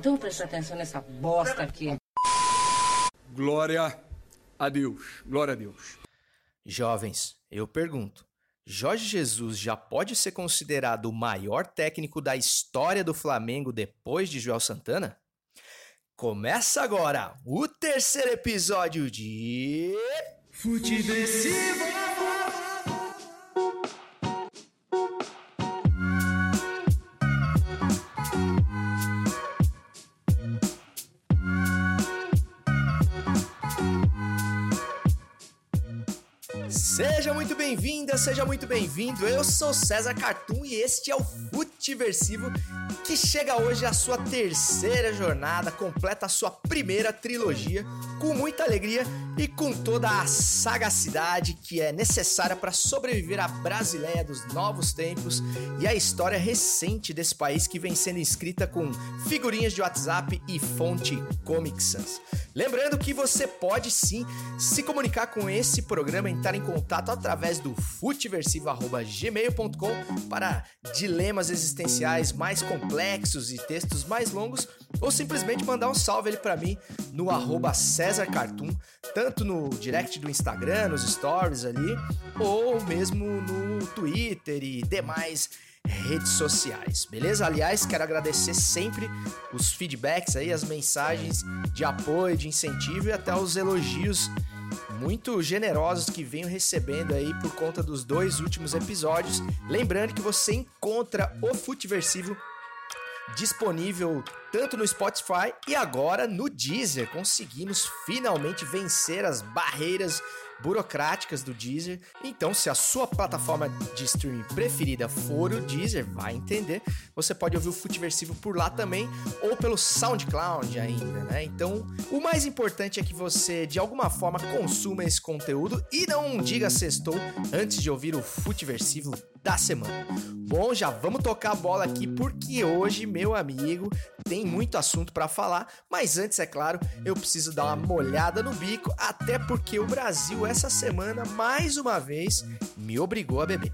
Então presta atenção nessa bosta aqui. Glória a Deus. Glória a Deus. Jovens, eu pergunto: Jorge Jesus já pode ser considerado o maior técnico da história do Flamengo depois de Joel Santana? Começa agora o terceiro episódio de. Futeversivo! Muito bem-vinda, seja muito bem-vindo. Eu sou César Cartoon e este é o Futiversivo que chega hoje à sua terceira jornada, completa a sua primeira trilogia com muita alegria e com toda a sagacidade que é necessária para sobreviver à Brasileia dos novos tempos e à história recente desse país que vem sendo escrita com figurinhas de WhatsApp e fonte Comic Sans. Lembrando que você pode sim se comunicar com esse programa, entrar em contato através do futeversivo.gmail.com para dilemas existenciais mais complexos e textos mais longos, ou simplesmente mandar um salve ali para mim no arroba César Cartoon, tanto no direct do Instagram, nos stories ali, ou mesmo no Twitter e demais redes sociais, beleza? Aliás, quero agradecer sempre os feedbacks aí, as mensagens de apoio, de incentivo e até os elogios muito generosos que venho recebendo aí por conta dos dois últimos episódios. Lembrando que você encontra o Futiversivo disponível tanto no Spotify e agora no Deezer. Conseguimos finalmente vencer as barreiras burocráticas do Deezer. Então, se a sua plataforma de streaming preferida for o Deezer, vai entender. Você pode ouvir o Futiversivo por lá também ou pelo SoundCloud ainda, né? Então, o mais importante é que você de alguma forma consuma esse conteúdo e não diga sextou antes de ouvir o Futiversivo da semana. Bom, já vamos tocar a bola aqui porque hoje, meu amigo, tem muito assunto para falar, mas antes, é claro, eu preciso dar uma molhada no bico, até porque o Brasil essa semana mais uma vez me obrigou a beber.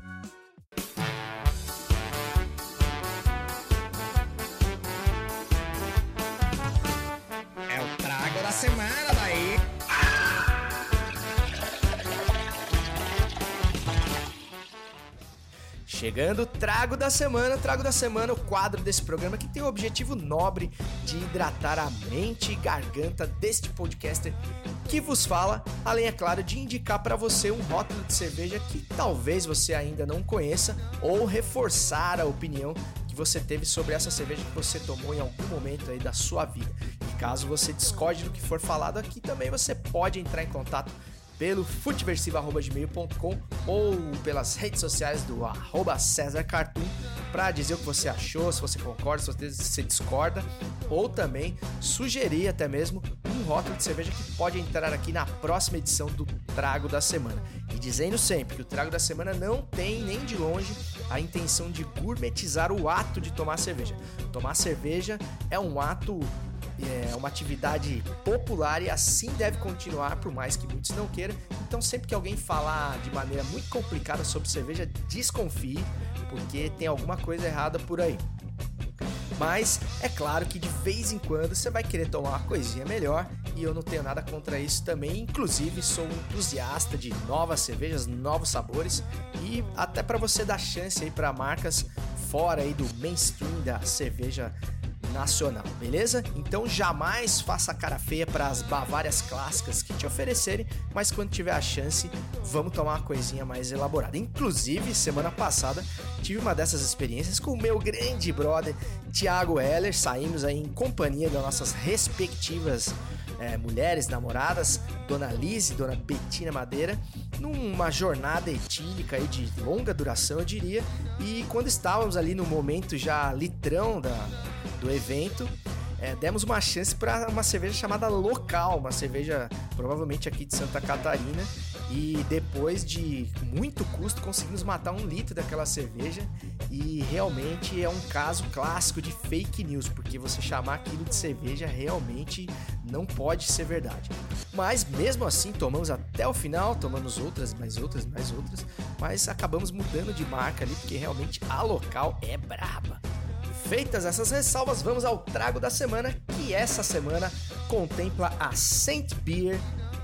É o trago da semana daí. Chegando, trago da semana, trago da semana, o quadro desse programa que tem o objetivo nobre de hidratar a mente e garganta deste podcaster que vos fala, além, é claro, de indicar para você um rótulo de cerveja que talvez você ainda não conheça ou reforçar a opinião que você teve sobre essa cerveja que você tomou em algum momento aí da sua vida. E caso você discorde do que for falado aqui, também você pode entrar em contato pelo futeversivo.gmail.com ou pelas redes sociais do arroba César Cartoon para dizer o que você achou, se você concorda, se você discorda, ou também sugerir até mesmo um rótulo de cerveja que pode entrar aqui na próxima edição do Trago da Semana. E dizendo sempre que o Trago da Semana não tem nem de longe a intenção de gourmetizar o ato de tomar cerveja. Tomar cerveja é um ato é uma atividade popular e assim deve continuar, por mais que muitos não queiram. Então, sempre que alguém falar de maneira muito complicada sobre cerveja, desconfie, porque tem alguma coisa errada por aí. Mas é claro que de vez em quando você vai querer tomar uma coisinha melhor e eu não tenho nada contra isso também. Inclusive, sou um entusiasta de novas cervejas, novos sabores e até para você dar chance aí para marcas fora aí do mainstream da cerveja nacional, beleza? Então jamais faça cara feia para as Bavárias clássicas que te oferecerem, mas quando tiver a chance, vamos tomar uma coisinha mais elaborada. Inclusive, semana passada tive uma dessas experiências com o meu grande brother Thiago Heller, saímos aí em companhia das nossas respectivas é, mulheres namoradas, Dona Liz e Dona Betina Madeira, numa jornada etílica aí de longa duração, eu diria. E quando estávamos ali no momento já litrão da, do evento, é, demos uma chance para uma cerveja chamada Local, uma cerveja provavelmente aqui de Santa Catarina. E depois de muito custo, conseguimos matar um litro daquela cerveja. E realmente é um caso clássico de fake news, porque você chamar aquilo de cerveja realmente não pode ser verdade. Mas mesmo assim, tomamos até o final, tomamos outras, mais outras, mais outras, mas acabamos mudando de marca ali, porque realmente a local é braba Feitas essas ressalvas, vamos ao trago da semana, que essa semana contempla a Saint Beer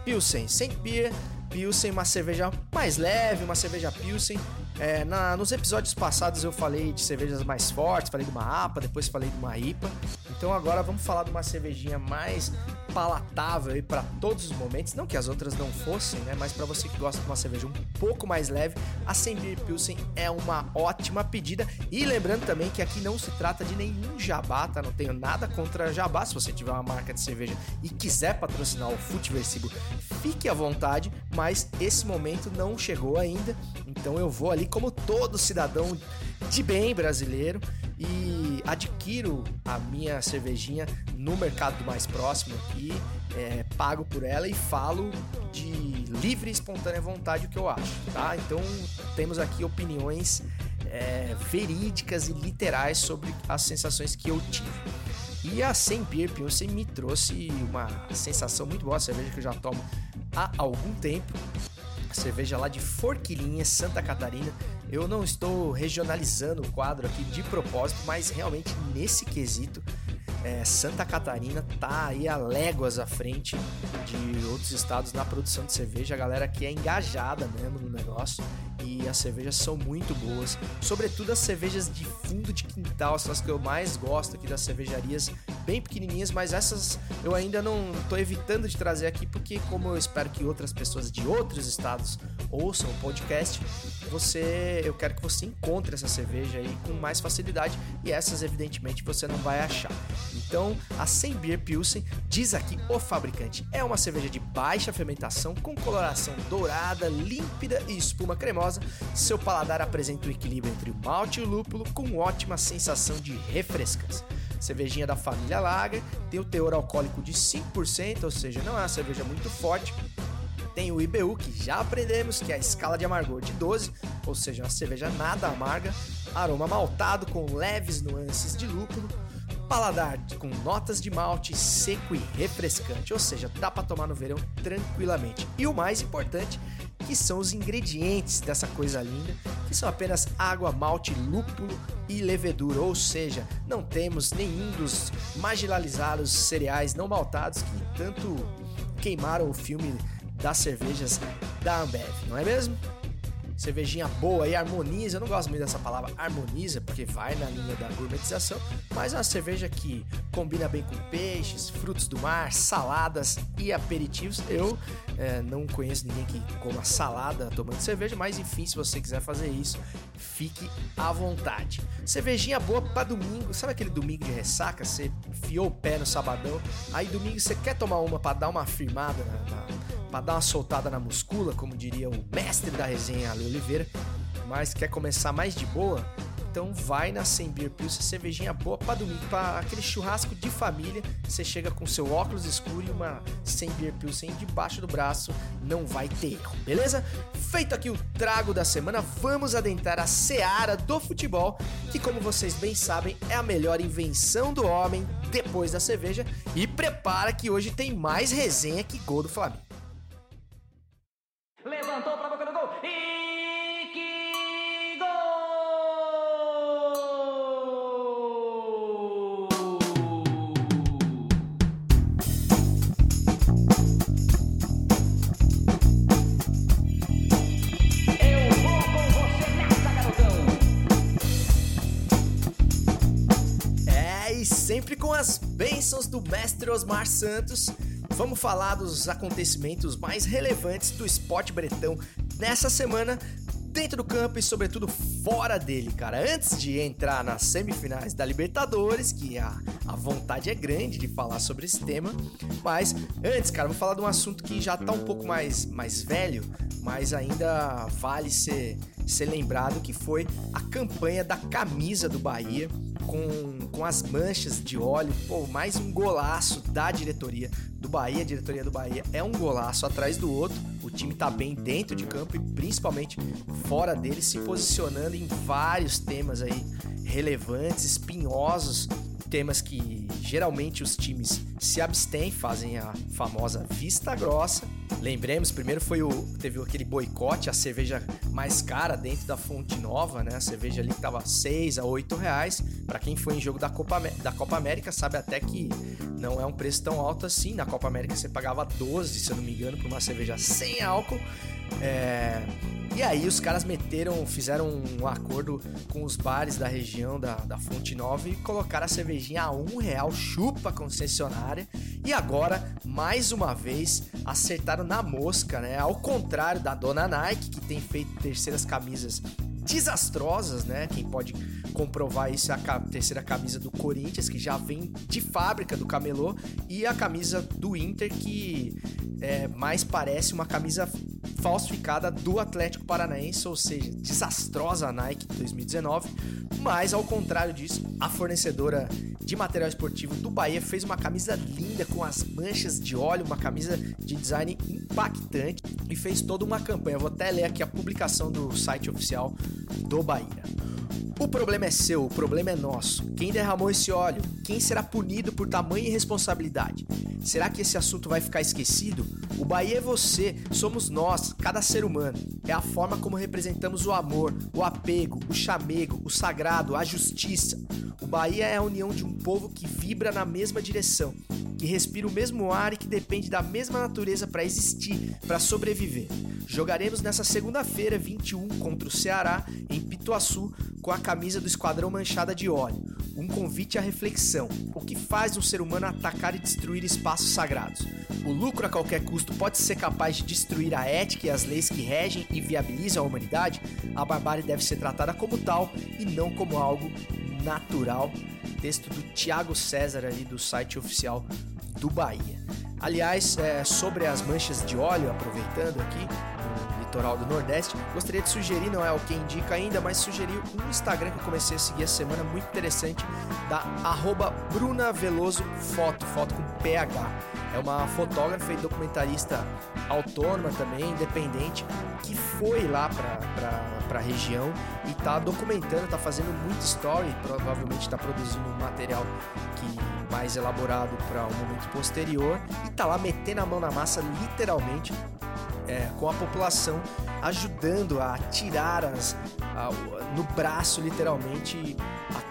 Pilsen. Saint Beer Pilsen, uma cerveja mais leve, uma cerveja Pilsen. É, na, nos episódios passados eu falei de cervejas mais fortes, falei de uma APA, depois falei de uma IPA. Então agora vamos falar de uma cervejinha mais palatável aí para todos os momentos. Não que as outras não fossem, né? Mas para você que gosta de uma cerveja um pouco mais leve, a Sembier Pilsen é uma ótima pedida. E lembrando também que aqui não se trata de nenhum jabá, tá? Não tenho nada contra jabá. Se você tiver uma marca de cerveja e quiser patrocinar o Futeversibo, fique à vontade. Mas esse momento não chegou ainda. Então eu vou ali como todo cidadão de bem brasileiro e adquiro a minha cervejinha no mercado mais próximo aqui, é, pago por ela e falo de livre e espontânea vontade o que eu acho, tá? Então temos aqui opiniões é, verídicas e literais sobre as sensações que eu tive. E a Sem Beer Pilsen me trouxe uma sensação muito boa, cerveja que eu já tomo há algum tempo. Cerveja lá de Forquilinha, Santa Catarina. Eu não estou regionalizando o quadro aqui de propósito, mas realmente nesse quesito é, Santa Catarina tá aí a léguas à frente de outros estados na produção de cerveja. A galera aqui é engajada mesmo no negócio e as cervejas são muito boas. Sobretudo as cervejas de fundo de quintal, são as que eu mais gosto aqui das cervejarias bem pequenininhas, mas essas eu ainda não tô evitando de trazer aqui porque como eu espero que outras pessoas de outros estados ouçam o podcast, você, eu quero que você encontre essa cerveja aí com mais facilidade e essas evidentemente você não vai achar. Então, a Sem Beer Pilsen diz aqui o fabricante é uma cerveja de baixa fermentação com coloração dourada, límpida e espuma cremosa. Seu paladar apresenta o equilíbrio entre o malte e o lúpulo com ótima sensação de refrescância cervejinha da família Lager, tem o teor alcoólico de 5%, ou seja, não é uma cerveja muito forte, tem o IBU, que já aprendemos que é a escala de amargor de 12, ou seja, uma cerveja nada amarga, aroma maltado com leves nuances de lúpulo, paladar com notas de malte seco e refrescante, ou seja, dá para tomar no verão tranquilamente. E o mais importante, que são os ingredientes dessa coisa linda, que são apenas água, malte, lúpulo e levedura, ou seja, não temos nenhum dos marginalizados cereais não maltados que tanto queimaram o filme das cervejas da Ambev, não é mesmo? Cervejinha boa e harmoniza, eu não gosto muito dessa palavra harmoniza, porque vai na linha da gourmetização, mas é uma cerveja que combina bem com peixes, frutos do mar, saladas e aperitivos. Eu é, não conheço ninguém que coma salada tomando cerveja, mas enfim, se você quiser fazer isso, fique à vontade. Cervejinha boa para domingo, sabe aquele domingo de ressaca? Você fiou o pé no sabadão, aí domingo você quer tomar uma para dar uma firmada na, na para dar uma soltada na muscula, como diria o mestre da resenha Ale Oliveira, mas quer começar mais de boa, então vai na Sem Beer Pilsen, cervejinha boa para domingo, para aquele churrasco de família. Você chega com seu óculos escuro e uma Sem Beer Pilsen debaixo do braço, não vai ter erro, beleza? Feito aqui o trago da semana, vamos adentrar a seara do futebol, que como vocês bem sabem, é a melhor invenção do homem depois da cerveja. E prepara que hoje tem mais resenha que gol do Flamengo. Mestre Osmar Santos, vamos falar dos acontecimentos mais relevantes do esporte bretão nessa semana, dentro do campo e sobretudo fora dele, cara. Antes de entrar nas semifinais da Libertadores, que a, a vontade é grande de falar sobre esse tema, mas antes, cara, vou falar de um assunto que já tá um pouco mais, mais velho, mas ainda vale ser, ser lembrado, que foi a campanha da camisa do Bahia com, com as manchas de óleo. Pô, mais um golaço da diretoria do Bahia. A diretoria do Bahia é um golaço atrás do outro. O time tá bem dentro de campo e principalmente fora dele, se posicionando em vários temas aí relevantes, espinhosos, temas que geralmente os times se abstêm, fazem a famosa vista grossa Lembremos, primeiro foi o teve aquele boicote, a cerveja mais cara dentro da Fonte Nova, né? A cerveja ali que tava 6 a 8 reais. Para quem foi em jogo da Copa, da Copa América sabe até que não é um preço tão alto assim. Na Copa América você pagava 12, se eu não me engano, por uma cerveja sem álcool. É... E aí os caras meteram, fizeram um acordo com os bares da região da, da Fonte Nova e colocaram a cervejinha a um real, chupa concessionária. E agora, mais uma vez, acertaram na mosca, né? Ao contrário da dona Nike, que tem feito terceiras camisas desastrosas, né? Quem pode comprovar isso é a terceira camisa do Corinthians, que já vem de fábrica do camelô, e a camisa do Inter, que é, mais parece uma camisa falsificada do Atlético Paranaense, ou seja, desastrosa a Nike 2019. Mas ao contrário disso, a fornecedora de material esportivo do Bahia fez uma camisa linda com as manchas de óleo, uma camisa de design impactante e fez toda uma campanha. vou até ler aqui a publicação do site oficial do Bahia. O problema é seu, o problema é nosso. Quem derramou esse óleo? Quem será punido por tamanha irresponsabilidade? Será que esse assunto vai ficar esquecido? O Bahia é você, somos nós, cada ser humano. É a forma como representamos o amor, o apego, o chamego, o sagrado, a justiça. O Bahia é a união de um povo que vibra na mesma direção, que respira o mesmo ar e que depende da mesma natureza para existir, para sobreviver. Jogaremos nessa segunda-feira, 21, contra o Ceará, em Pituaçu, com a camisa do Esquadrão manchada de óleo. Um convite à reflexão. O que faz um ser humano atacar e destruir espaços sagrados? O lucro a qualquer custo pode ser capaz de destruir a ética e as leis que regem e viabilizam a humanidade? A barbárie deve ser tratada como tal e não como algo natural. Texto do Tiago César ali do site oficial do Bahia. Aliás, é, sobre as manchas de óleo, aproveitando aqui, litoral do Nordeste, gostaria de sugerir, não é o que indica ainda, mas sugerir um Instagram que eu comecei a seguir essa semana, muito interessante, da arroba Bruna Veloso Foto, foto com PH. É uma fotógrafa e documentarista autônoma também, independente, que foi lá para a região e tá documentando, tá fazendo muito story, provavelmente está produzindo um material que mais elaborado para um momento posterior e tá lá metendo a mão na massa literalmente é, com a população ajudando a tirar as, a, no braço, literalmente,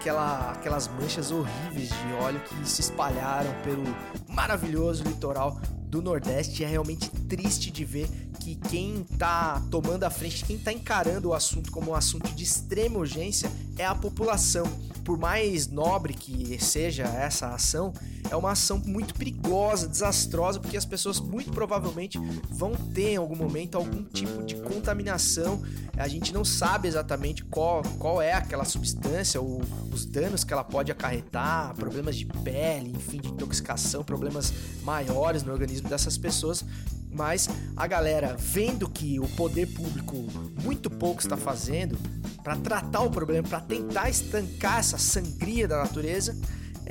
aquela, aquelas manchas horríveis de óleo que se espalharam pelo maravilhoso litoral do Nordeste. É realmente triste de ver que quem está tomando a frente, quem está encarando o assunto como um assunto de extrema urgência é a população. Por mais nobre que seja essa ação, é uma ação muito perigosa, desastrosa, porque as pessoas muito provavelmente vão ter em algum momento algum tipo de contaminação. A gente não sabe exatamente qual, qual é aquela substância, ou os danos que ela pode acarretar, problemas de pele, enfim, de intoxicação, problemas maiores no organismo dessas pessoas mas a galera vendo que o poder público muito pouco está fazendo para tratar o problema, para tentar estancar essa sangria da natureza,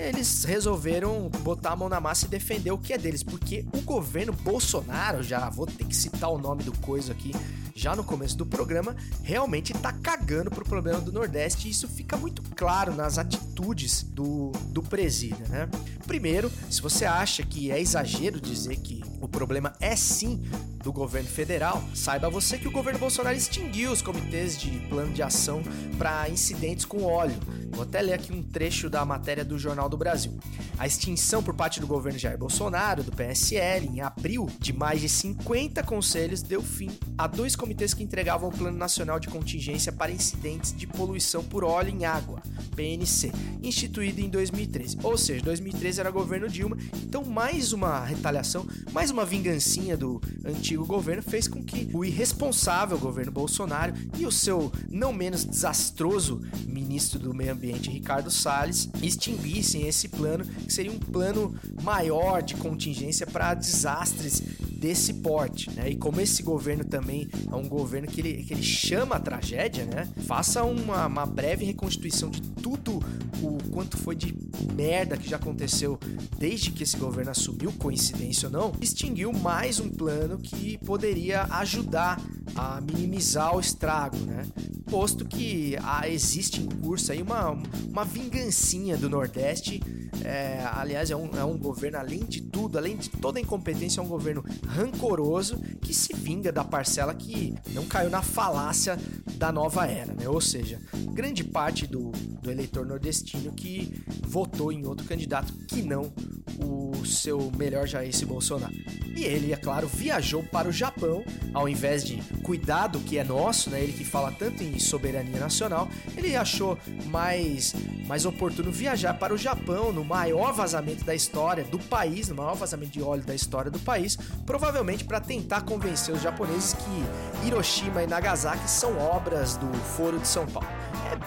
eles resolveram botar a mão na massa e defender o que é deles, porque o governo Bolsonaro, já vou ter que citar o nome do coisa aqui, já no começo do programa, realmente tá cagando pro problema do Nordeste e isso fica muito claro nas atitudes do, do presídio, né? Primeiro, se você acha que é exagero dizer que o problema é sim do governo federal, saiba você que o governo Bolsonaro extinguiu os comitês de plano de ação para incidentes com óleo. Vou até ler aqui um trecho da matéria do Jornal do Brasil. A extinção por parte do governo Jair Bolsonaro, do PSL, em abril, de mais de 50 conselhos, deu fim a dois comitês que entregavam o Plano Nacional de Contingência para Incidentes de Poluição por Óleo em Água, PNC, instituído em 2013. Ou seja, 2013 era governo Dilma, então mais uma retaliação, mais uma vingancinha do antigo governo fez com que o irresponsável governo Bolsonaro e o seu não menos desastroso ministro do Meio Ambiente, Ricardo Salles, extinguissem esse plano, que seria um plano maior de contingência para desastres desse porte, né? E como esse governo também é um governo que ele, que ele chama a tragédia, né? Faça uma, uma breve reconstituição de tudo o quanto foi de merda que já aconteceu desde que esse governo assumiu, coincidência ou não, extinguiu mais um plano que poderia ajudar a minimizar o estrago, né? Posto que ah, existe em curso aí uma, uma vingancinha do Nordeste é, aliás, é um, é um governo, além de tudo, além de toda a incompetência, é um governo rancoroso que se vinga da parcela que não caiu na falácia da nova era, né? Ou seja, grande parte do, do eleitor nordestino que votou em outro candidato que não o seu melhor Jair Bolsonaro. E ele, é claro, viajou para o Japão, ao invés de cuidar do que é nosso, né? Ele que fala tanto em soberania nacional, ele achou mais, mais oportuno viajar para o Japão, no maior vazamento da história do país, no maior vazamento de óleo da história do país, provavelmente para tentar convencer os japoneses que Hiroshima e Nagasaki são obras do Foro de São Paulo.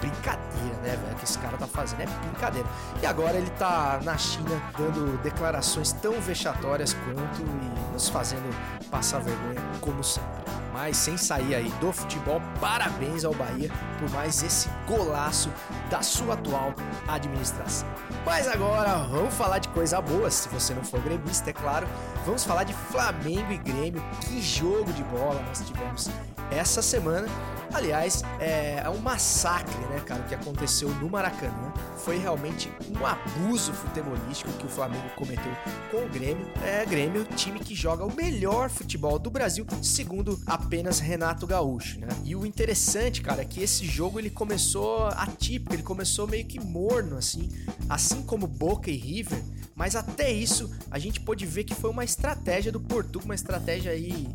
Brincadeira, né, velho? Que esse cara tá fazendo é brincadeira. E agora ele tá na China dando declarações tão vexatórias quanto e nos fazendo passar vergonha, como sempre. Mas sem sair aí do futebol, parabéns ao Bahia por mais esse golaço da sua atual administração. Mas agora vamos falar de coisa boa, se você não for gremista, é claro. Vamos falar de Flamengo e Grêmio. Que jogo de bola nós tivemos essa semana. Aliás, é um massacre, né, cara, que aconteceu no Maracanã. Foi realmente um abuso futebolístico que o Flamengo cometeu com o Grêmio. É, Grêmio, time que joga o melhor futebol do Brasil, segundo apenas Renato Gaúcho, né? E o interessante, cara, é que esse jogo ele começou atípico, ele começou meio que morno, assim. Assim como Boca e River, mas até isso, a gente pôde ver que foi uma estratégia do Portugal, uma estratégia aí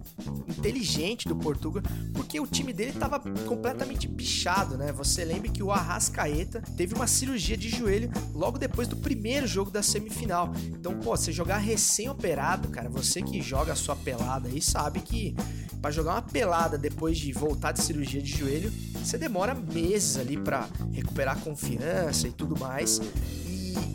inteligente do Portugal, porque o time dele estava completamente bichado, né? Você lembra que o Arrascaeta teve uma cirurgia de joelho logo depois do primeiro jogo da semifinal. Então, pô, você jogar recém-operado, cara, você que joga a sua pelada aí sabe que para jogar uma pelada depois de voltar de cirurgia de joelho, você demora meses ali para recuperar confiança e tudo mais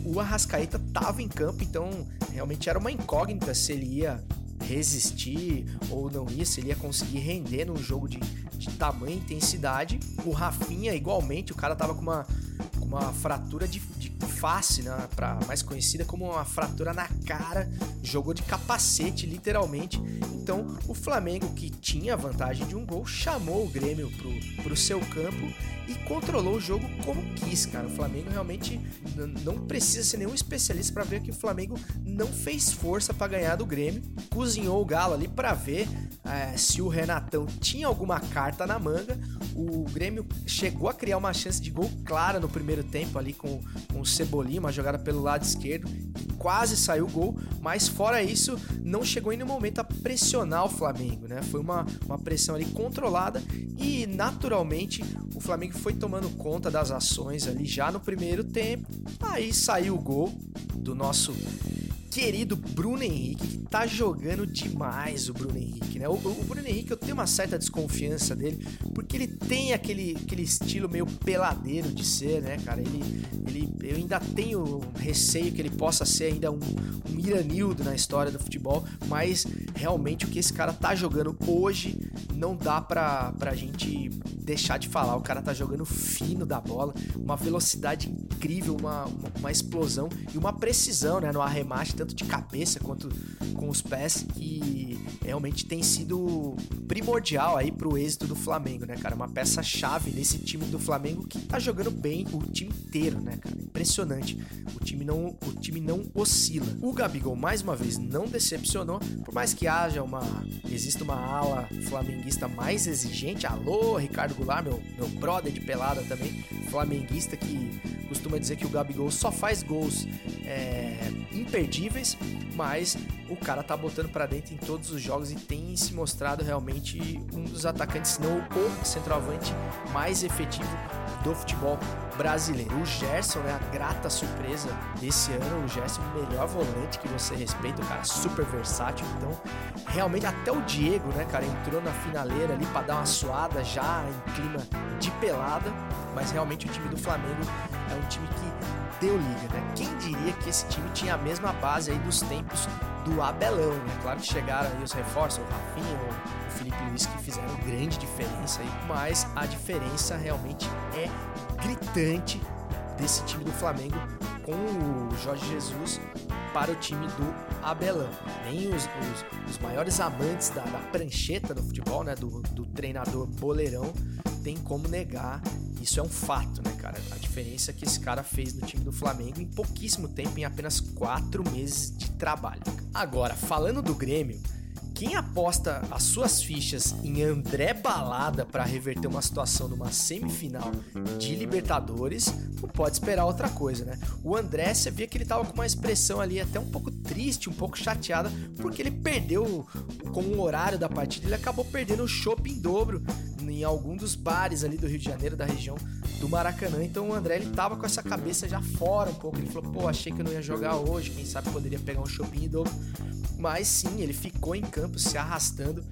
o Arrascaeta estava em campo, então realmente era uma incógnita se ele ia resistir ou não ia, se ele ia conseguir render num jogo de, de tamanha intensidade. O Rafinha, igualmente, o cara tava com uma, uma fratura de, de face, né, pra, mais conhecida como uma fratura na cara, jogou de capacete, literalmente. Então, o Flamengo, que tinha vantagem de um gol, chamou o Grêmio pro, pro seu campo e controlou o jogo como quis, cara. O Flamengo realmente não precisa ser nenhum especialista para ver que o Flamengo não fez força para ganhar do Grêmio, cozinhou o Galo ali para ver é, se o Renatão tinha alguma carta na manga. O Grêmio chegou a criar uma chance de gol clara no primeiro tempo ali com, com o Cebolinha, uma jogada pelo lado esquerdo, quase saiu o gol, mas fora isso, não chegou em nenhum momento a pressionar o Flamengo, né? Foi uma, uma pressão ali controlada e naturalmente o Flamengo foi tomando conta das ações ali já no primeiro tempo. Aí saiu o gol do nosso querido Bruno Henrique, que tá jogando demais o Bruno Henrique, né? O, o, Bruno Henrique, eu tenho uma certa desconfiança dele, porque ele tem aquele, aquele estilo meio peladeiro de ser, né, cara? Ele, ele, eu ainda tenho receio que ele possa ser ainda um, um Iranildo na história do futebol, mas realmente o que esse cara tá jogando hoje não dá pra, pra gente deixar de falar. O cara tá jogando fino da bola, uma velocidade incrível, uma, uma, uma explosão e uma precisão, né, no arremate, tanto de cabeça quanto com os pés, que realmente tem sido primordial aí pro êxito do Flamengo, né, cara? Uma peça-chave nesse time do Flamengo que tá jogando bem o time inteiro, né, cara? Impressionante. O time não, o time não oscila. O Gabigol, mais uma vez, não decepcionou, por mais que haja uma. exista uma ala flamenguista mais exigente. Alô, Ricardo Goulart, meu, meu brother de pelada também, flamenguista que costuma dizer que o Gabigol só faz gols é, imperdíveis, mas o cara tá botando para dentro em todos os jogos e tem se mostrado realmente um dos atacantes, se não o centroavante mais efetivo do futebol brasileiro. O Gerson, né, a grata surpresa desse ano, o Gerson, o melhor volante que você respeita, o cara super versátil. Então, realmente até o Diego, né, cara, entrou na finaleira ali para dar uma suada já em clima de pelada, mas realmente o time do Flamengo é um time que deu liga, né? Quem diria que esse time tinha a mesma base aí dos tempos do Abelão, né? Claro que chegaram aí os reforços, o Rafinha, o Felipe Luiz que fizeram grande diferença aí, mas a diferença realmente é gritante desse time do Flamengo com o Jorge Jesus para o time do Abelão. Nem os, os, os maiores amantes da, da, prancheta do futebol, né, do, do treinador boleirão, tem como negar isso é um fato, né, cara? A diferença que esse cara fez no time do Flamengo em pouquíssimo tempo, em apenas quatro meses de trabalho. Agora, falando do Grêmio, quem aposta as suas fichas em André Balada para reverter uma situação numa semifinal de Libertadores, não pode esperar outra coisa, né? O André, você via que ele tava com uma expressão ali até um pouco triste, um pouco chateada, porque ele perdeu com o horário da partida, ele acabou perdendo o chopp em dobro em algum dos bares ali do Rio de Janeiro, da região do Maracanã. Então o André ele tava com essa cabeça já fora um pouco. Ele falou: pô, achei que eu não ia jogar hoje, quem sabe poderia pegar um shopping dobro. Mas sim, ele ficou em campo se arrastando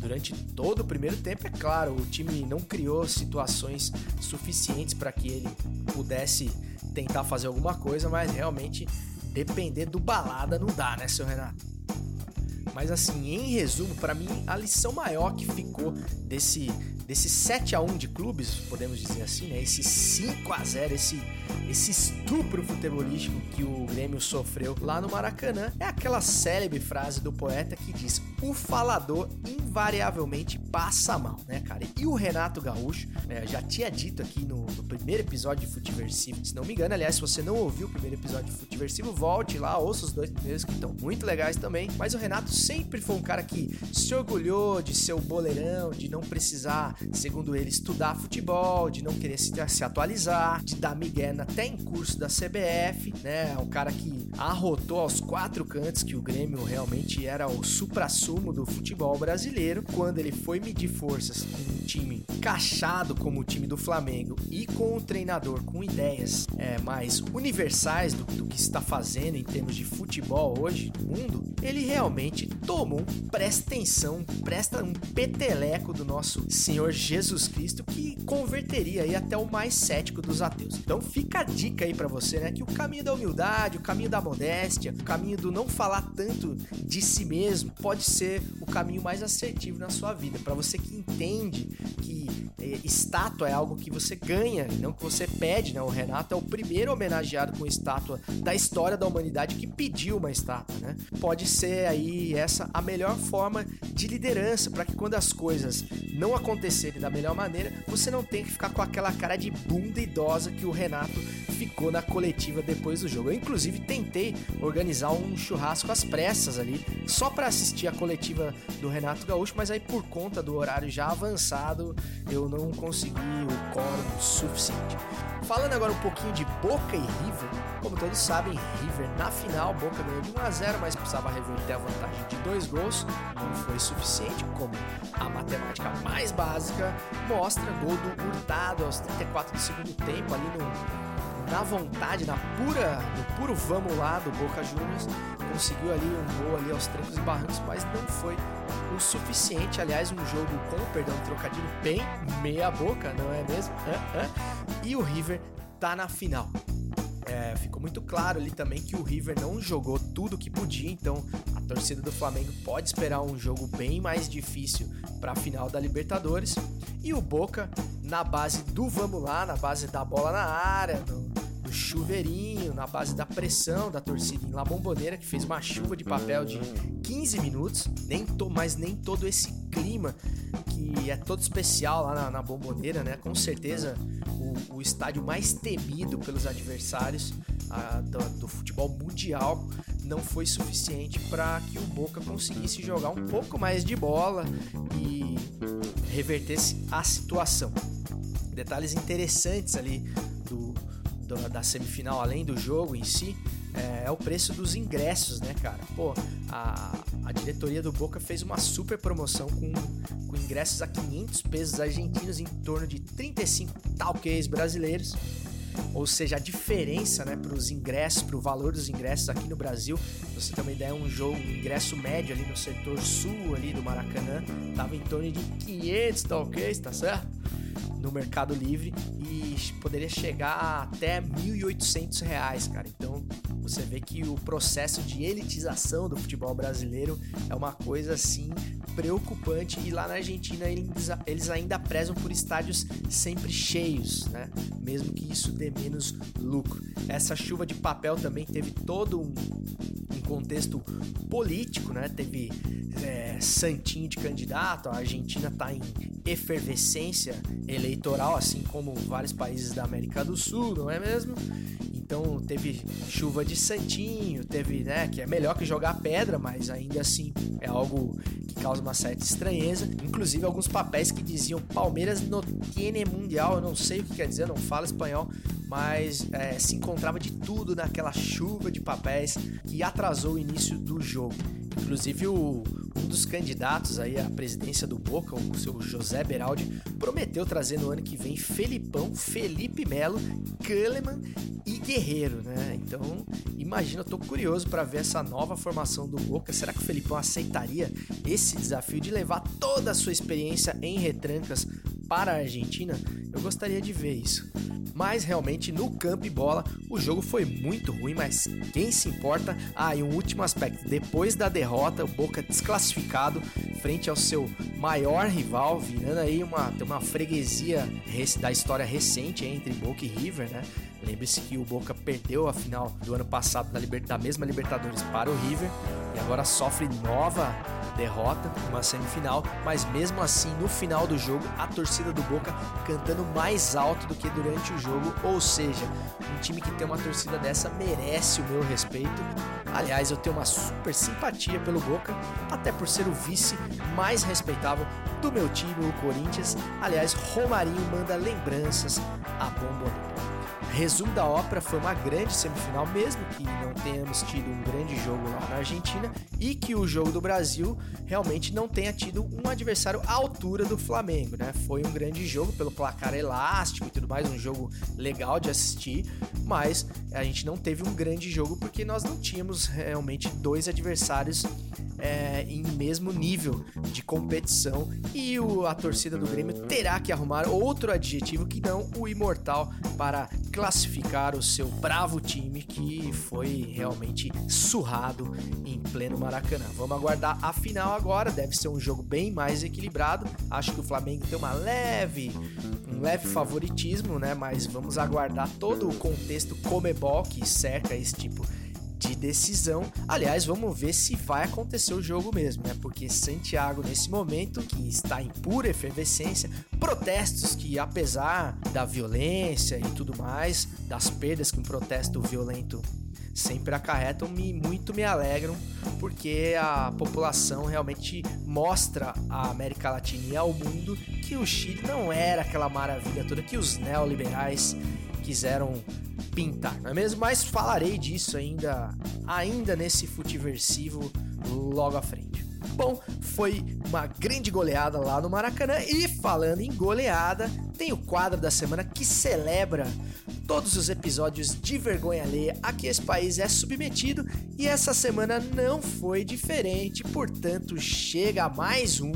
durante todo o primeiro tempo. É claro, o time não criou situações suficientes para que ele pudesse tentar fazer alguma coisa, mas realmente depender do balada não dá, né, seu Renato? Mas assim, em resumo, para mim a lição maior que ficou desse desse 7 a 1 de clubes, podemos dizer assim, né? Esse 5 a 0, esse esse estupro futebolístico que o Grêmio sofreu lá no Maracanã, é aquela célebre frase do poeta que diz: "O falador invariavelmente passa mal", né, cara? E o Renato Gaúcho, né, já tinha dito aqui no, no primeiro episódio de Futiversivo, se não me engano, aliás, se você não ouviu o primeiro episódio de Futiversivo, volte lá, ouça os dois primeiros que estão muito legais também. Mas o Renato sempre foi um cara que se orgulhou de ser o boleirão, de não precisar, segundo ele, estudar futebol, de não querer se, se atualizar, de dar migué até em curso da CBF, né? É um cara que arrotou aos quatro cantos que o Grêmio realmente era o do futebol brasileiro. Quando ele foi medir forças com um time cachado como o time do Flamengo e com um treinador com ideias é, mais universais do, do que está fazendo em termos de futebol hoje no mundo, ele realmente tomou presta atenção, presta um peteleco do nosso Senhor Jesus Cristo que converteria aí até o mais cético dos ateus. Então fica a dica aí para você, né, que o caminho da humildade, o caminho da modéstia, o caminho do não falar tanto de si mesmo pode ser o caminho mais assertivo na sua vida. Para você que entende que é, estátua é algo que você ganha não que você pede, né? O Renato é o primeiro homenageado com estátua da história da humanidade que pediu uma estátua, né? Pode ser aí essa a melhor forma de liderança para que quando as coisas não acontecerem da melhor maneira, você não tenha que ficar com aquela cara de bunda idosa que o Renato ficou na coletiva depois do jogo. Eu inclusive tentei organizar um churrasco às pressas ali, só para assistir a coletiva do Renato Gaúcho, mas aí por conta do horário já avançado, eu não consegui o quórum suficiente. Falando agora um pouquinho de Boca e River, como todos sabem, River na final, Boca ganhou de 1 a 0, mas precisava reverter a vantagem de dois gols, não foi suficiente, como a matemática mais básica mostra, gol do Hurtado aos 34 do segundo tempo, ali no na vontade, na pura, no puro vamos lá do Boca Juniors, conseguiu ali um gol ali aos trancos e barrancos, mas não foi o suficiente. Aliás, um jogo com, perdão, trocadilho bem meia boca, não é mesmo? E o River tá na final. É, ficou muito claro ali também que o River não jogou tudo que podia, então a torcida do Flamengo pode esperar um jogo bem mais difícil para a final da Libertadores. E o Boca, na base do vamos lá, na base da bola na área, do chuveirinho, na base da pressão da torcida em La Bombonera, que fez uma chuva de papel de 15 minutos, nem to, mas nem todo esse clima que é todo especial lá na, na Bomboneira, né? Com certeza o, o estádio mais temido pelos adversários a, do, do futebol mundial não foi suficiente para que o Boca conseguisse jogar um pouco mais de bola e revertesse a situação. Detalhes interessantes ali do, da semifinal, além do jogo em si, é, é, o preço dos ingressos, né, cara? Pô, a, a diretoria do Boca fez uma super promoção com, com ingressos a 500 pesos argentinos em torno de 35 talquês brasileiros. Ou seja, a diferença né, para os ingressos, para o valor dos ingressos aqui no Brasil, você também der um jogo, um ingresso médio ali no setor sul ali do Maracanã, tava em torno de 500 talquês, tá certo? No Mercado Livre e poderia chegar até 1.800 reais, cara. Então você vê que o processo de elitização do futebol brasileiro é uma coisa assim preocupante e lá na Argentina eles, ainda prezam por estádios sempre cheios, né? Mesmo que isso dê menos lucro. Essa chuva de papel também teve todo um, contexto político, né? Teve é, santinho de candidato, a Argentina tá em efervescência eleitoral, assim como vários países da América do Sul, não é mesmo? Então teve chuva de santinho, teve, né, que é melhor que jogar pedra, mas ainda assim é algo que causa uma certa estranheza. Inclusive alguns papéis que diziam Palmeiras no tiene mundial, eu não sei o que quer dizer, não falo espanhol, mas é, se encontrava de tudo naquela chuva de papéis que atrasou o início do jogo. Inclusive o, um dos candidatos aí à presidência do Boca, o seu José Beraldi, prometeu trazer no ano que vem Felipão, Felipe Melo, Kahneman e Guerreiro, né? Então, imagina, eu tô curioso para ver essa nova formação do Boca. Será que o Felipão aceitaria esse desafio de levar toda a sua experiência em retrancas para a Argentina? Eu gostaria de ver isso. Mas realmente no campo e bola o jogo foi muito ruim, mas quem se importa? Ah, e um último aspecto: depois da derrota, o Boca desclassificado frente ao seu maior rival, virando aí uma, uma freguesia da história recente entre Boca e River, né? Lembre-se que o Boca perdeu a final do ano passado da, da mesma Libertadores para o River e agora sofre nova derrota, uma semifinal, mas mesmo assim no final do jogo a torcida do Boca cantando mais alto do que durante o jogo, ou seja, um time que tem uma torcida dessa merece o meu respeito. Aliás, eu tenho uma super simpatia pelo Boca, até por ser o vice mais respeitável do meu time, o Corinthians. Aliás, Romarinho manda lembranças a Bombonera. Resumo da ópera foi uma grande semifinal, mesmo que não tenhamos tido um grande jogo lá na Argentina e que o jogo do Brasil realmente não tenha tido um adversário à altura do Flamengo, né? Foi um grande jogo pelo placar elástico e tudo mais, um jogo legal de assistir, mas a gente não teve um grande jogo porque nós não tínhamos realmente dois adversários é, em mesmo nível de competição e o, a torcida do Grêmio terá que arrumar outro adjetivo que não o imortal para classificar o seu bravo time que foi realmente surrado em pleno Maracanã. Vamos aguardar a final agora, deve ser um jogo bem mais equilibrado. Acho que o Flamengo tem uma leve, um leve favoritismo, né? Mas vamos aguardar todo o contexto Comebol que cerca esse tipo de decisão. Aliás, vamos ver se vai acontecer o jogo mesmo, né? Porque Santiago, nesse momento, que está em pura efervescência, protestos que, apesar da violência e tudo mais, das perdas que um protesto violento sempre acarretam, me, muito me alegram, porque a população realmente mostra à América Latina e ao mundo que o Chile não era aquela maravilha toda que os neoliberais quiseram pintar, não é mesmo? Mas falarei disso ainda, ainda nesse futiversivo logo à frente. Bom, foi uma grande goleada lá no Maracanã e falando em goleada, tem o quadro da semana que celebra todos os episódios de vergonha alheia a que esse país é submetido e essa semana não foi diferente, portanto, chega mais um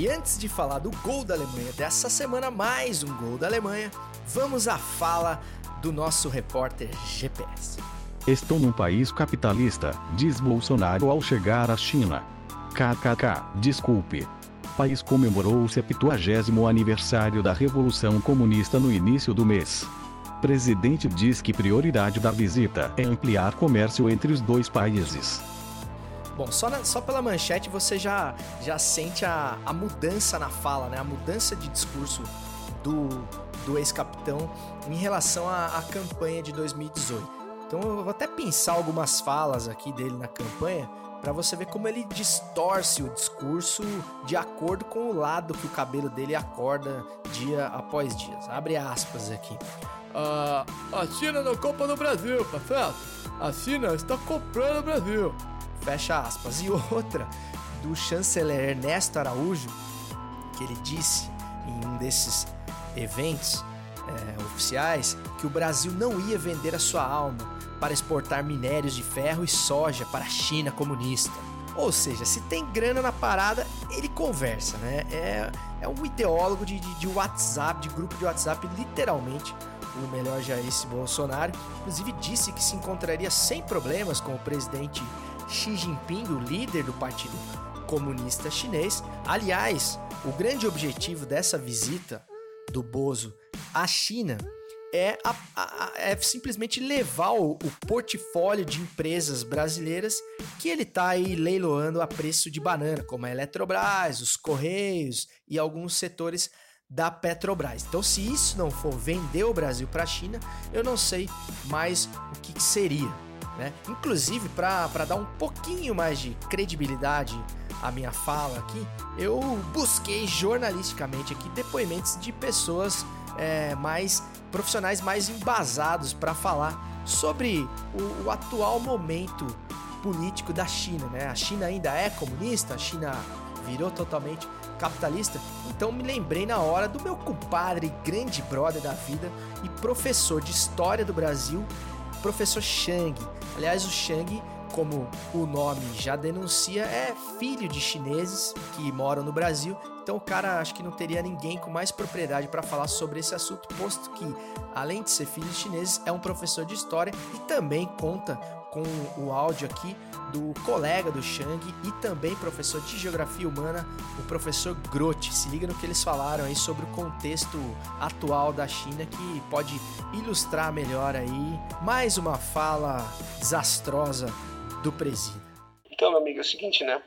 e antes de falar do gol da Alemanha dessa semana, mais um gol da Alemanha, vamos à fala do nosso repórter GPS. Estou num país capitalista, diz Bolsonaro ao chegar à China. KKK, desculpe. País comemorou o 70 aniversário da Revolução Comunista no início do mês. Presidente diz que prioridade da visita é ampliar comércio entre os dois países. Bom, só, na, só pela manchete você já, já sente a, a mudança na fala, né? A mudança de discurso do, do ex-capitão em relação à, à campanha de 2018. Então eu vou até pensar algumas falas aqui dele na campanha para você ver como ele distorce o discurso de acordo com o lado que o cabelo dele acorda dia após dia. Abre aspas aqui. Ah, a China não compra no Brasil, tá certo? A China está comprando o Brasil. Fecha aspas. E outra do chanceler Ernesto Araújo, que ele disse em um desses eventos é, oficiais que o Brasil não ia vender a sua alma para exportar minérios de ferro e soja para a China comunista. Ou seja, se tem grana na parada, ele conversa, né? É, é um ideólogo de, de, de WhatsApp, de grupo de WhatsApp, literalmente o melhor já é Bolsonaro. Inclusive disse que se encontraria sem problemas com o presidente Xi Jinping, o líder do Partido comunista chinês. Aliás, o grande objetivo dessa visita do Bozo à China é, a, a, é simplesmente levar o, o, portfólio de empresas brasileiras que ele está aí leiloando a preço de banana, como a Eletrobras, os Correios e alguns setores da Petrobras. Então, se isso não for vender o Brasil para a China, eu não sei mais o que, que seria. Né? Inclusive, para dar um pouquinho mais de credibilidade à minha fala aqui, eu busquei jornalisticamente aqui depoimentos de pessoas é, mais profissionais mais embasados para falar sobre o, o, atual momento político da China. Né? A China ainda é comunista, a China virou totalmente capitalista. Então me lembrei na hora do meu compadre, grande brother da vida e professor de história do Brasil, professor Shang. Aliás, o Shang, como o nome já denuncia, é filho de chineses que moram no Brasil. Então o cara acho que não teria ninguém com mais propriedade para falar sobre esse assunto, posto que, além de ser filho de chineses, é um professor de história e também conta com o áudio aqui do colega do Shang e também professor de Geografia Humana, o professor Grote. Se liga no que eles falaram aí sobre o contexto atual da China que pode ilustrar melhor aí mais uma fala desastrosa do presídio. Então, meu amigo, é o seguinte, né?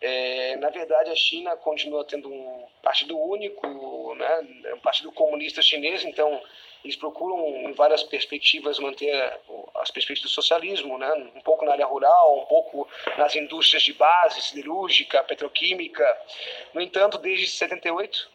É, na verdade, a China continua tendo um partido único, né? É um partido comunista chinês, então eles procuram, em várias perspectivas, manter as perspectivas do socialismo, né? um pouco na área rural, um pouco nas indústrias de base, siderúrgica, petroquímica. No entanto, desde 78,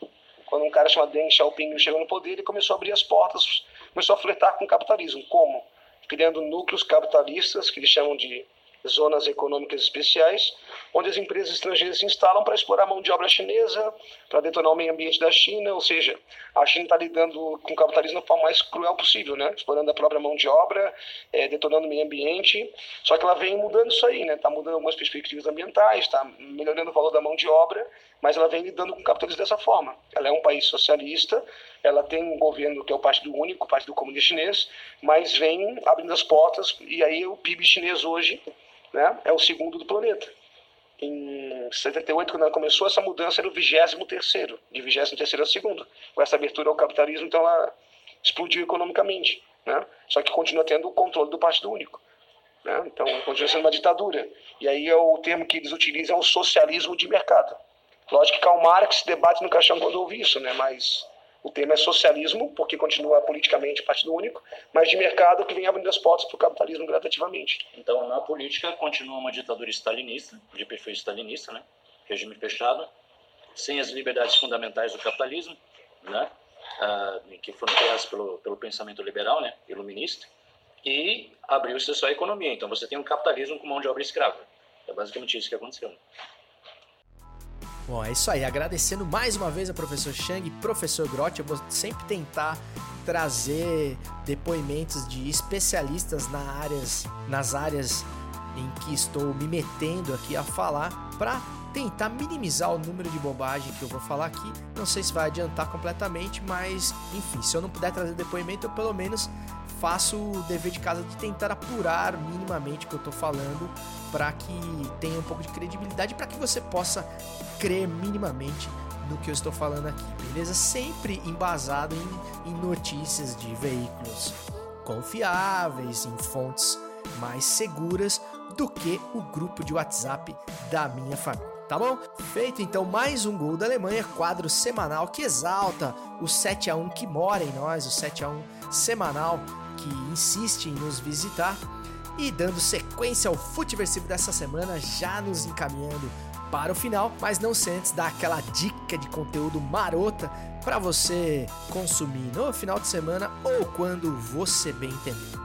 quando um cara chamado Deng Xiaoping chegou no poder, ele começou a abrir as portas, começou a flertar com o capitalismo. Como? Criando núcleos capitalistas, que eles chamam de zonas econômicas especiais, onde as empresas estrangeiras se instalam para explorar a mão de obra chinesa, para detonar o meio ambiente da China, ou seja, a China está lidando com o capitalismo da forma mais cruel possível, né? explorando a própria mão de obra, é, detonando o meio ambiente, só que ela vem mudando isso aí, está né? mudando algumas perspectivas ambientais, está melhorando o valor da mão de obra, mas ela vem lidando com o capitalismo dessa forma. Ela é um país socialista, ela tem um governo que é o Partido Único, o Partido Comunista Chinês, mas vem abrindo as portas, e aí o PIB chinês hoje né, é o segundo do planeta. Em 78, quando ela começou, essa mudança era o 23º, de 23º a segundo. Com essa abertura ao capitalismo, então ela explodiu economicamente. Né? Só que continua tendo o controle do Partido Único. Né? Então, continua sendo uma ditadura. E aí é o termo que eles utilizam é o socialismo de mercado. Lógico que Karl Marx debate no caixão quando ouve isso, né? mas o tema é socialismo, porque continua politicamente partido único, mas de mercado que vem abrindo as portas para o capitalismo gradativamente. Então, na política, continua uma ditadura stalinista, de perfil stalinista, né? regime fechado, sem as liberdades fundamentais do capitalismo, né? Ah, que foram criadas pelo, pelo pensamento liberal, né? iluminista, e abriu-se só a economia. Então, você tem um capitalismo com mão de obra escrava. É basicamente isso que aconteceu. Bom, é isso aí. Agradecendo mais uma vez a professor Chang e professor Grotti. Eu vou sempre tentar trazer depoimentos de especialistas na áreas, nas áreas em que estou me metendo aqui a falar para tentar minimizar o número de bobagem que eu vou falar aqui. Não sei se vai adiantar completamente, mas enfim, se eu não puder trazer depoimento, eu pelo menos faço o dever de casa de tentar apurar minimamente o que eu estou falando para que tenha um pouco de credibilidade para que você possa crer minimamente no que eu estou falando aqui, beleza? Sempre embasado em, em notícias de veículos confiáveis, em fontes mais seguras do que o grupo de WhatsApp da minha família. Tá bom? Feito então mais um gol da Alemanha, quadro semanal que exalta o 7 a 1 que mora em nós, o 7 a 1 semanal que insiste em nos visitar. E dando sequência ao futeversivo dessa semana, já nos encaminhando para o final, mas não sem antes dar aquela dica de conteúdo marota para você consumir no final de semana ou quando você bem entender.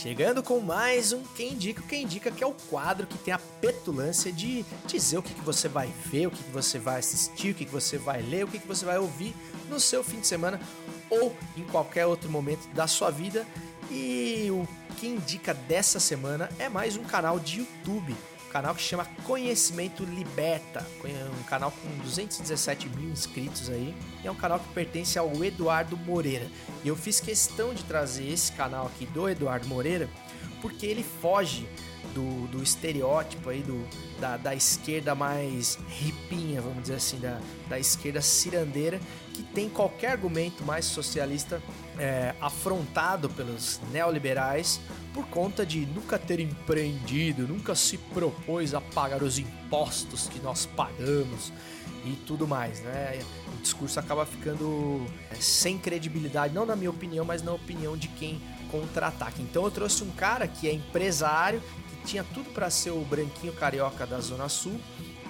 Chegando com mais um Quem Indica, Quem Indica, que é o quadro que tem a petulância de dizer o que, que você vai ver, o que, que você vai assistir, o que, que você vai ler, o que, que você vai ouvir no seu fim de semana ou em qualquer outro momento da sua vida. E o Quem Indica dessa semana é mais um canal de YouTube canal que chama Conhecimento Liberta, um canal com 217 mil inscritos aí, e é um canal que pertence ao Eduardo Moreira. E eu fiz questão de trazer esse canal aqui do Eduardo Moreira, porque ele foge do, do estereótipo aí do, da, da esquerda mais ripinha, vamos dizer assim, da, da esquerda cirandeira, que tem qualquer argumento mais socialista é, afrontado pelos neoliberais por conta de nunca ter empreendido, nunca se propôs a pagar os impostos que nós pagamos e tudo mais, né? O discurso acaba ficando é, sem credibilidade, não na minha opinião, mas na opinião de quem contra-ataca. Então eu trouxe um cara que é empresário, que tinha tudo para ser o branquinho carioca da Zona Sul,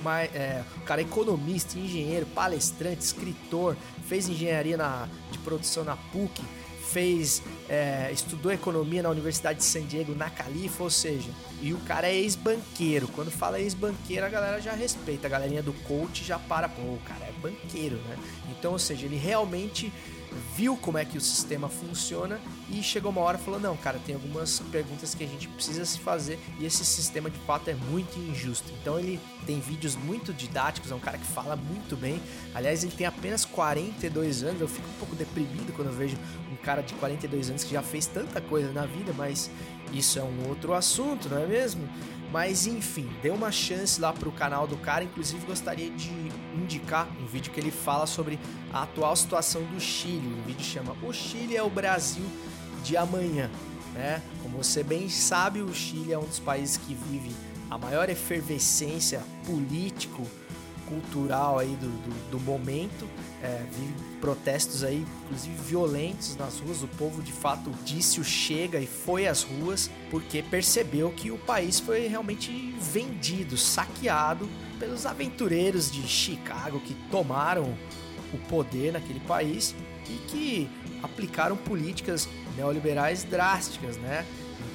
mas é, o cara é economista, engenheiro, palestrante, escritor, fez engenharia na, de produção na PUC, fez é, estudou economia na Universidade de San Diego, na Califa, ou seja, e o cara é ex-banqueiro. Quando fala ex-banqueiro, a galera já respeita, a galerinha do coach já para, pô, o cara é banqueiro, né? Então, ou seja, ele realmente viu como é que o sistema funciona e chegou uma hora e falou: Não, cara, tem algumas perguntas que a gente precisa se fazer e esse sistema de fato é muito injusto. Então ele tem vídeos muito didáticos, é um cara que fala muito bem. Aliás, ele tem apenas 42 anos. Eu fico um pouco deprimido quando eu vejo um cara de 42 anos que já fez tanta coisa na vida, mas isso é um outro assunto, não é mesmo? Mas enfim, dê uma chance lá pro canal do cara. Inclusive, gostaria de indicar um vídeo que ele fala sobre a atual situação do Chile. O vídeo chama O Chile é o Brasil de amanhã. Né? Como você bem sabe, o Chile é um dos países que vive a maior efervescência político cultural aí do, do, do momento. É, vi protestos aí, inclusive violentos nas ruas. O povo de fato disse o chega e foi às ruas porque percebeu que o país foi realmente vendido, saqueado pelos aventureiros de Chicago que tomaram o poder naquele país e que aplicaram políticas neoliberais drásticas, né?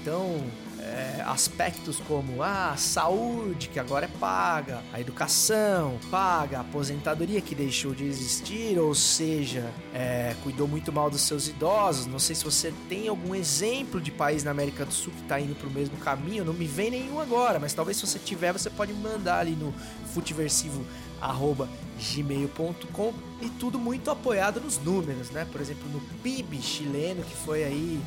Então, é, aspectos como a saúde, que agora é paga, a educação paga, a aposentadoria que deixou de existir, ou seja, é, cuidou muito mal dos seus idosos. Não sei se você tem algum exemplo de país na América do Sul que está indo para o mesmo caminho, não me vem nenhum agora, mas talvez se você tiver, você pode mandar ali no futiversivo gmail.com e tudo muito apoiado nos números, né? Por exemplo, no PIB chileno que foi aí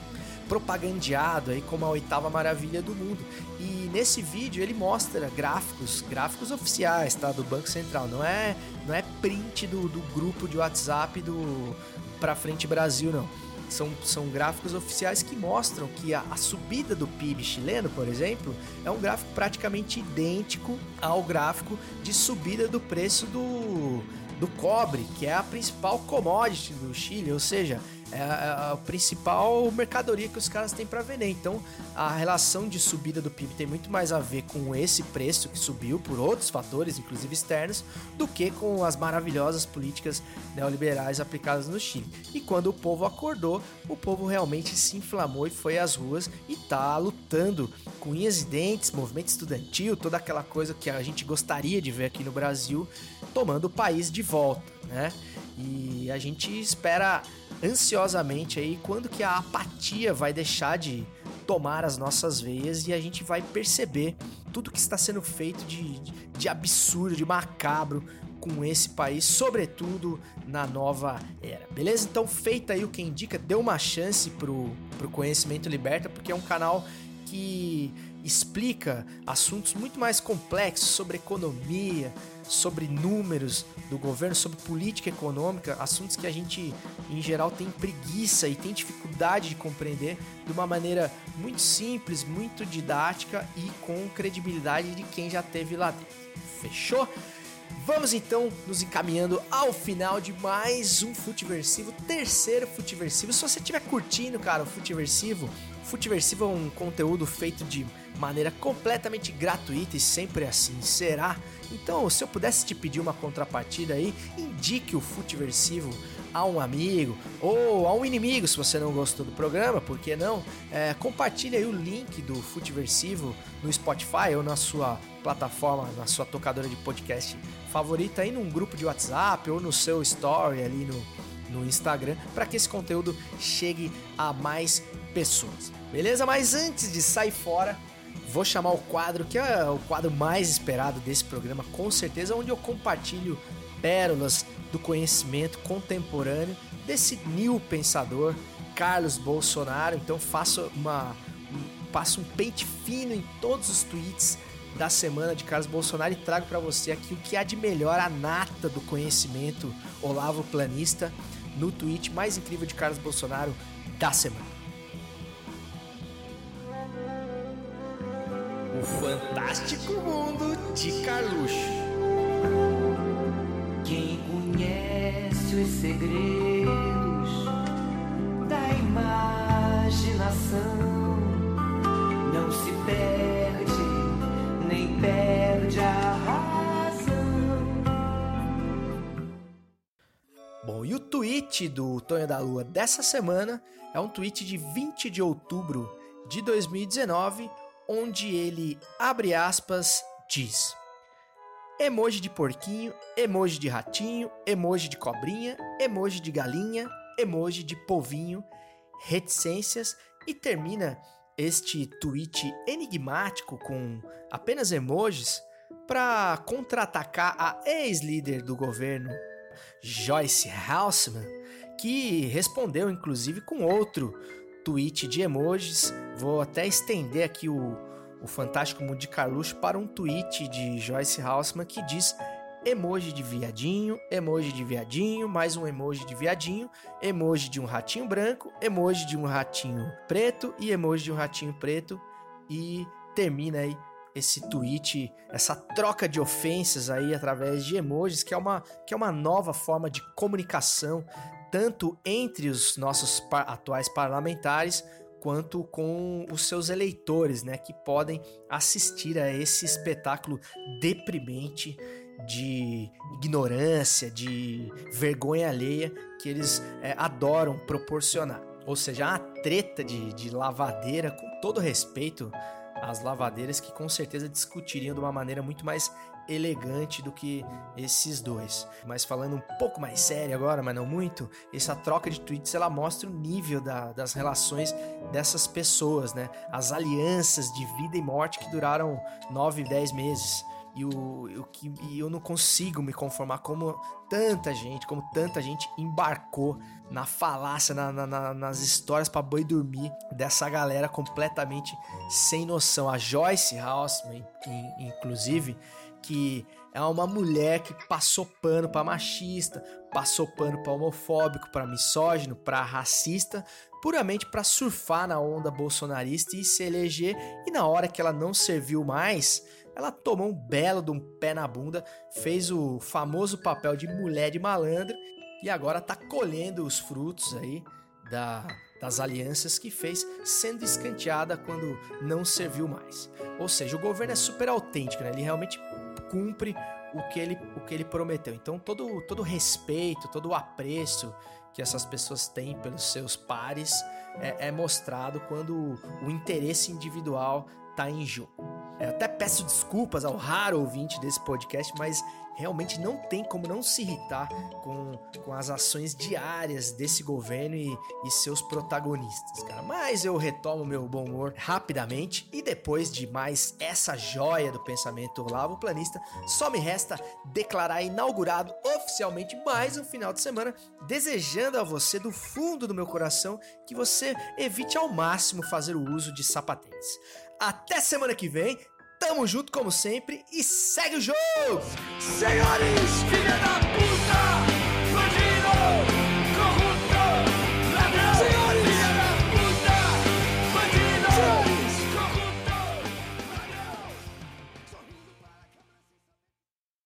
propagandeado aí como a oitava maravilha do mundo. E nesse vídeo ele mostra gráficos, gráficos oficiais, tá, do Banco Central. Não é, não é print do, do grupo de WhatsApp do para frente Brasil não. São, são gráficos oficiais que mostram que a, a, subida do PIB chileno, por exemplo, é um gráfico praticamente idêntico ao gráfico de subida do preço do, do cobre, que é a principal commodity do Chile, ou seja, é a, a principal mercadoria que os caras têm para vender. Então, a relação de subida do PIB tem muito mais a ver com esse preço que subiu por outros fatores, inclusive externos, do que com as maravilhosas políticas neoliberais aplicadas no Chile. E quando o povo acordou, o povo realmente se inflamou e foi às ruas e tá lutando com unhas e dentes, movimento estudantil, toda aquela coisa que a gente gostaria de ver aqui no Brasil, tomando o país de volta, né? E a gente espera ansiosamente aí quando que a apatia vai deixar de tomar as nossas veias e a gente vai perceber tudo que está sendo feito de, de absurdo, de macabro com esse país, sobretudo na nova era. Beleza? Então, feita aí o que indica, dê uma chance pro, pro Conhecimento Liberta, porque é um canal que explica assuntos muito mais complexos sobre economia, sobre números do governo, sobre política econômica, assuntos que a gente em geral tem preguiça e tem dificuldade de compreender de uma maneira muito simples, muito didática e com credibilidade de quem já teve lá dentro. Fechou? Vamos então nos encaminhando ao final de mais um Futiversivo, terceiro Futiversivo. Se você estiver curtindo, cara, o Futiversivo, Futiversivo é um conteúdo feito de maneira completamente gratuita e sempre assim será. Então, se eu pudesse te pedir uma contrapartida aí, indique o Futiversivo a um amigo ou a um inimigo se você não gostou do programa, por que não? É, compartilhe aí o link do Futiversivo no Spotify ou na sua plataforma, na sua tocadora de podcast favorita aí num grupo de WhatsApp ou no seu story ali no, no Instagram para que esse conteúdo chegue a mais pessoas. Beleza? Mas antes de sair fora, vou chamar o quadro que é o quadro mais esperado desse programa, com certeza, onde eu compartilho pérolas do conhecimento contemporâneo desse new pensador, Carlos Bolsonaro. Então faço uma um, passo um pente fino em todos os tweets da semana de Carlos Bolsonaro e trago para você aqui o que há de melhor a nata do conhecimento Olavo Planista no tweet mais incrível de Carlos Bolsonaro da semana. Fantástico mundo de Carluxo. Quem conhece os segredos da imaginação não se perde, nem perde a razão. Bom, e o tweet do Tonho da Lua dessa semana é um tweet de 20 de outubro de 2019, onde ele abre aspas diz: Emoji de porquinho, emoji de ratinho, emoji de cobrinha, emoji de galinha, emoji de povinho, reticências e termina este tweet enigmático com apenas emojis para contra-atacar a ex-líder do governo, Joyce Haussmann, que respondeu inclusive com outro tweet de emojis. Vou até estender aqui o, o Fantástico Mundo de Carluxo para um tweet de Joyce Haussmann que diz emoji de viadinho, emoji de viadinho, mais um emoji de viadinho, emoji de um ratinho branco, emoji de um ratinho preto e emoji de um ratinho preto e termina aí esse tweet, essa troca de ofensas aí através de emojis, que é uma, que é uma nova forma de comunicação, tanto entre os nossos par atuais parlamentares quanto com os seus eleitores, né, que podem assistir a esse espetáculo deprimente de ignorância, de vergonha alheia que eles é, adoram proporcionar. Ou seja, a treta de, de lavadeira, com todo respeito às lavadeiras, que com certeza discutiriam de uma maneira muito mais elegante do que esses dois. Mas falando um pouco mais sério agora, mas não muito, essa troca de tweets ela mostra o nível da, das relações dessas pessoas, né? As alianças de vida e morte que duraram 9, 10 meses. E, o, o que, e eu não consigo me conformar como tanta gente, como tanta gente embarcou na falácia, na, na, nas histórias para boi dormir dessa galera completamente sem noção. A Joyce Houseman, inclusive, que é uma mulher que passou pano para machista, passou pano para homofóbico, para misógino, para racista, puramente para surfar na onda bolsonarista e se eleger. E na hora que ela não serviu mais, ela tomou um belo de um pé na bunda, fez o famoso papel de mulher de malandro e agora tá colhendo os frutos aí da, das alianças que fez, sendo escanteada quando não serviu mais. Ou seja, o governo é super autêntico, né? ele realmente cumpre o que ele, o que ele prometeu. Então, todo, todo respeito, todo o apreço que essas pessoas têm pelos seus pares é, é mostrado quando o interesse individual está em jogo. Eu até peço desculpas ao raro ouvinte desse podcast, mas realmente não tem como não se irritar com, com as ações diárias desse governo e, e seus protagonistas, cara. Mas eu retomo meu bom humor rapidamente e depois de mais essa joia do pensamento Olavo Planista, só me resta declarar inaugurado oficialmente mais um final de semana, desejando a você do fundo do meu coração que você evite ao máximo fazer o uso de sapatênis. Até semana que vem, tamo junto como sempre e segue o jogo! Senhores, filha da